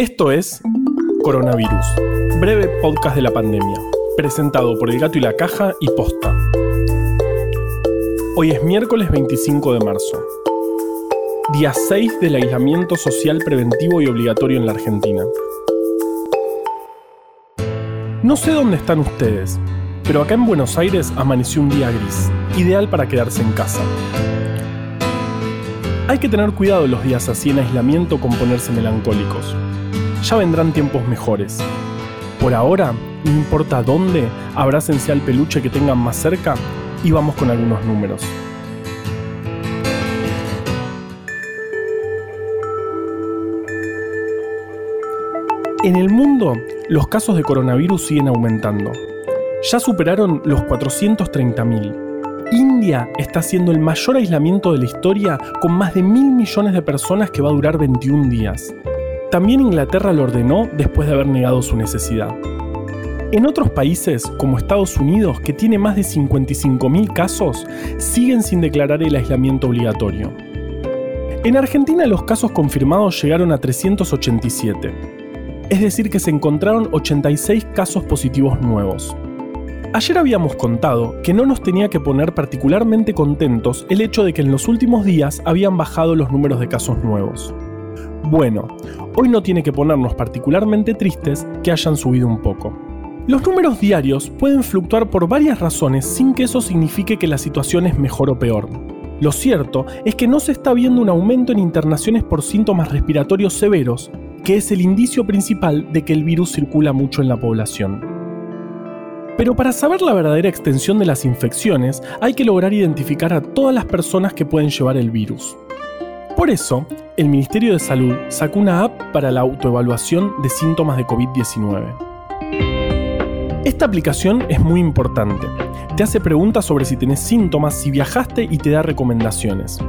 Esto es Coronavirus, breve podcast de la pandemia, presentado por El Gato y la Caja y Posta. Hoy es miércoles 25 de marzo, día 6 del aislamiento social preventivo y obligatorio en la Argentina. No sé dónde están ustedes, pero acá en Buenos Aires amaneció un día gris, ideal para quedarse en casa. Hay que tener cuidado los días así en aislamiento con ponerse melancólicos. Ya vendrán tiempos mejores. Por ahora, no importa dónde, abrácense al peluche que tengan más cerca y vamos con algunos números. En el mundo, los casos de coronavirus siguen aumentando. Ya superaron los 430.000 India está haciendo el mayor aislamiento de la historia con más de mil millones de personas que va a durar 21 días. También Inglaterra lo ordenó después de haber negado su necesidad. En otros países, como Estados Unidos, que tiene más de 55.000 casos, siguen sin declarar el aislamiento obligatorio. En Argentina los casos confirmados llegaron a 387, es decir que se encontraron 86 casos positivos nuevos. Ayer habíamos contado que no nos tenía que poner particularmente contentos el hecho de que en los últimos días habían bajado los números de casos nuevos. Bueno, hoy no tiene que ponernos particularmente tristes que hayan subido un poco. Los números diarios pueden fluctuar por varias razones sin que eso signifique que la situación es mejor o peor. Lo cierto es que no se está viendo un aumento en internaciones por síntomas respiratorios severos, que es el indicio principal de que el virus circula mucho en la población. Pero para saber la verdadera extensión de las infecciones hay que lograr identificar a todas las personas que pueden llevar el virus. Por eso, el Ministerio de Salud sacó una app para la autoevaluación de síntomas de COVID-19. Esta aplicación es muy importante. Te hace preguntas sobre si tenés síntomas, si viajaste y te da recomendaciones.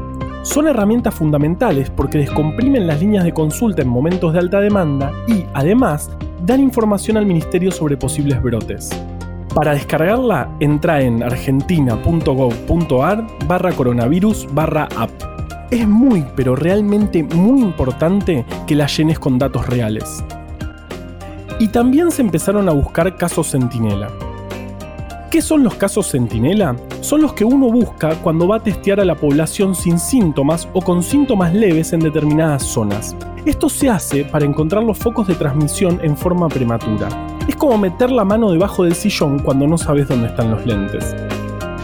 Son herramientas fundamentales porque descomprimen las líneas de consulta en momentos de alta demanda y, además, dan información al Ministerio sobre posibles brotes. Para descargarla, entra en argentina.gov.ar barra coronavirus barra app. Es muy, pero realmente muy importante que la llenes con datos reales. Y también se empezaron a buscar casos centinela. ¿Qué son los casos centinela? Son los que uno busca cuando va a testear a la población sin síntomas o con síntomas leves en determinadas zonas. Esto se hace para encontrar los focos de transmisión en forma prematura. Es como meter la mano debajo del sillón cuando no sabes dónde están los lentes.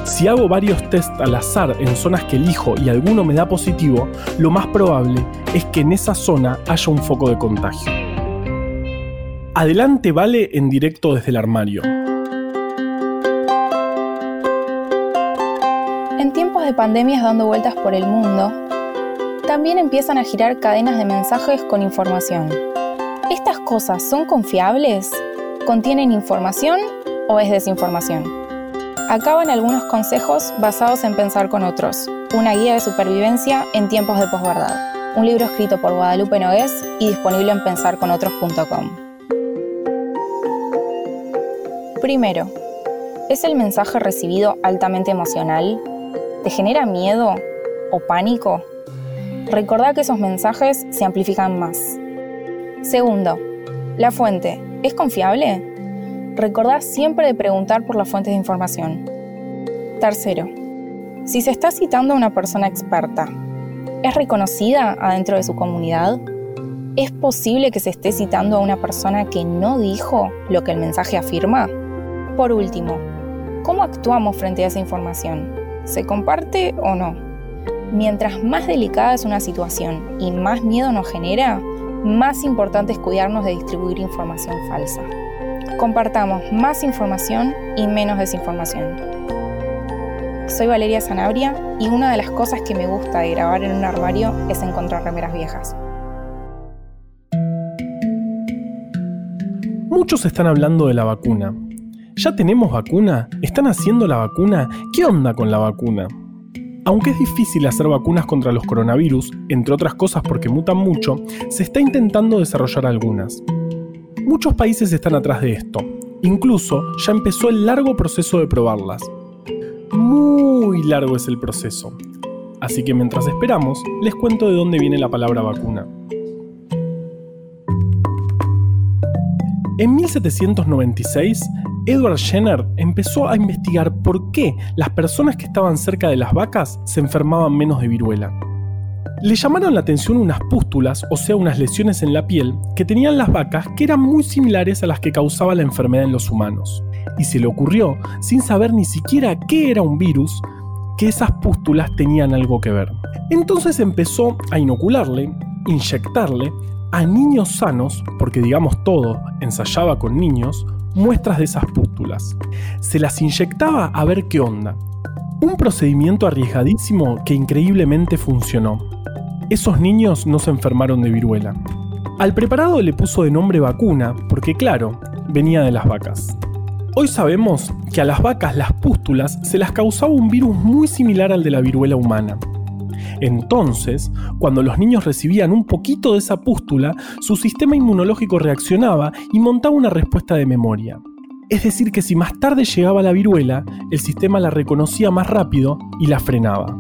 Si hago varios test al azar en zonas que elijo y alguno me da positivo, lo más probable es que en esa zona haya un foco de contagio. Adelante vale en directo desde el armario. En tiempos de pandemias dando vueltas por el mundo, también empiezan a girar cadenas de mensajes con información. ¿Estas cosas son confiables? ¿Contienen información o es desinformación? Acaban algunos consejos basados en pensar con otros, una guía de supervivencia en tiempos de posverdad, un libro escrito por Guadalupe Nogués y disponible en pensarconotros.com. Primero, ¿es el mensaje recibido altamente emocional? ¿Te genera miedo o pánico? Recordá que esos mensajes se amplifican más. Segundo, la fuente, ¿es confiable? Recordá siempre de preguntar por las fuentes de información. Tercero, si se está citando a una persona experta, ¿es reconocida adentro de su comunidad? ¿Es posible que se esté citando a una persona que no dijo lo que el mensaje afirma? Por último, ¿cómo actuamos frente a esa información? ¿Se comparte o no? Mientras más delicada es una situación y más miedo nos genera, más importante es cuidarnos de distribuir información falsa. Compartamos más información y menos desinformación. Soy Valeria Sanabria y una de las cosas que me gusta de grabar en un armario es encontrar remeras viejas. Muchos están hablando de la vacuna. ¿Ya tenemos vacuna? ¿Están haciendo la vacuna? ¿Qué onda con la vacuna? Aunque es difícil hacer vacunas contra los coronavirus, entre otras cosas porque mutan mucho, se está intentando desarrollar algunas. Muchos países están atrás de esto. Incluso ya empezó el largo proceso de probarlas. Muy largo es el proceso. Así que mientras esperamos, les cuento de dónde viene la palabra vacuna. En 1796, Edward Jenner empezó a investigar por qué las personas que estaban cerca de las vacas se enfermaban menos de viruela. Le llamaron la atención unas pústulas, o sea, unas lesiones en la piel, que tenían las vacas que eran muy similares a las que causaba la enfermedad en los humanos. Y se le ocurrió, sin saber ni siquiera qué era un virus, que esas pústulas tenían algo que ver. Entonces empezó a inocularle, inyectarle, a niños sanos, porque digamos todo, ensayaba con niños, muestras de esas pústulas. Se las inyectaba a ver qué onda. Un procedimiento arriesgadísimo que increíblemente funcionó. Esos niños no se enfermaron de viruela. Al preparado le puso de nombre vacuna, porque claro, venía de las vacas. Hoy sabemos que a las vacas las pústulas se las causaba un virus muy similar al de la viruela humana. Entonces, cuando los niños recibían un poquito de esa pústula, su sistema inmunológico reaccionaba y montaba una respuesta de memoria. Es decir, que si más tarde llegaba la viruela, el sistema la reconocía más rápido y la frenaba.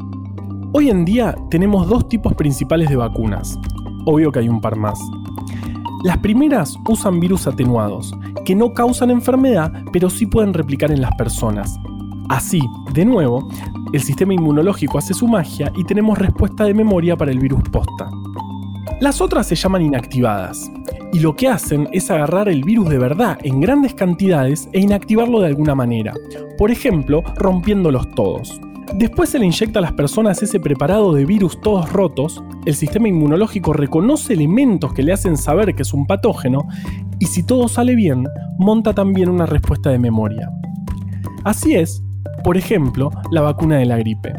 Hoy en día tenemos dos tipos principales de vacunas. Obvio que hay un par más. Las primeras usan virus atenuados, que no causan enfermedad, pero sí pueden replicar en las personas. Así, de nuevo, el sistema inmunológico hace su magia y tenemos respuesta de memoria para el virus posta. Las otras se llaman inactivadas, y lo que hacen es agarrar el virus de verdad en grandes cantidades e inactivarlo de alguna manera, por ejemplo, rompiéndolos todos. Después se le inyecta a las personas ese preparado de virus todos rotos, el sistema inmunológico reconoce elementos que le hacen saber que es un patógeno y si todo sale bien, monta también una respuesta de memoria. Así es, por ejemplo, la vacuna de la gripe.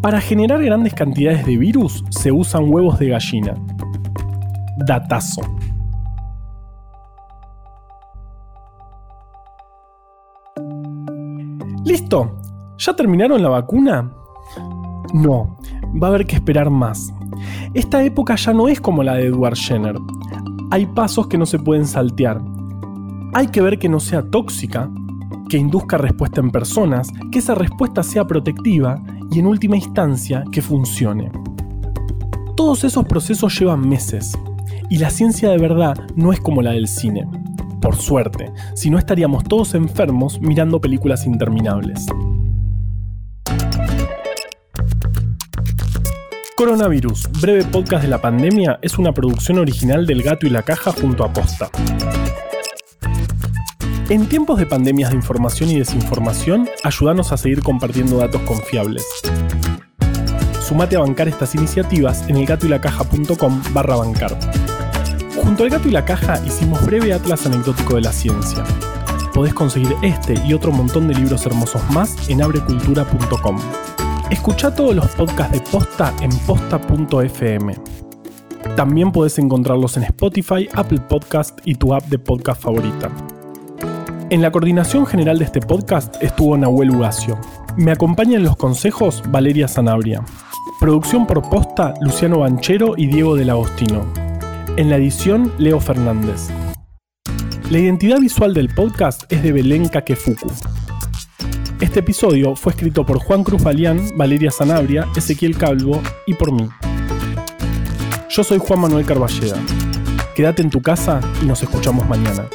Para generar grandes cantidades de virus se usan huevos de gallina. Datazo. Listo, ¿Ya terminaron la vacuna? No, va a haber que esperar más. Esta época ya no es como la de Edward Jenner. Hay pasos que no se pueden saltear. Hay que ver que no sea tóxica, que induzca respuesta en personas, que esa respuesta sea protectiva y en última instancia que funcione. Todos esos procesos llevan meses y la ciencia de verdad no es como la del cine. Por suerte, si no estaríamos todos enfermos mirando películas interminables. Coronavirus, breve podcast de la pandemia, es una producción original del Gato y la Caja junto a Posta. En tiempos de pandemias de información y desinformación, ayúdanos a seguir compartiendo datos confiables. Sumate a bancar estas iniciativas en elgatoylacaja.com barra bancar. Junto al Gato y la Caja hicimos breve atlas anecdótico de la ciencia. Podés conseguir este y otro montón de libros hermosos más en abrecultura.com. Escucha todos los podcasts de Posta en posta.fm. También puedes encontrarlos en Spotify, Apple Podcast y tu app de podcast favorita. En la coordinación general de este podcast estuvo Nahuel Ugacio. Me acompaña en los consejos Valeria Sanabria. Producción por posta Luciano Banchero y Diego del Agostino. En la edición Leo Fernández. La identidad visual del podcast es de Belén Kakefuku. Este episodio fue escrito por Juan Cruz Balián, Valeria Sanabria, Ezequiel Calvo y por mí. Yo soy Juan Manuel Carballeda. Quédate en tu casa y nos escuchamos mañana.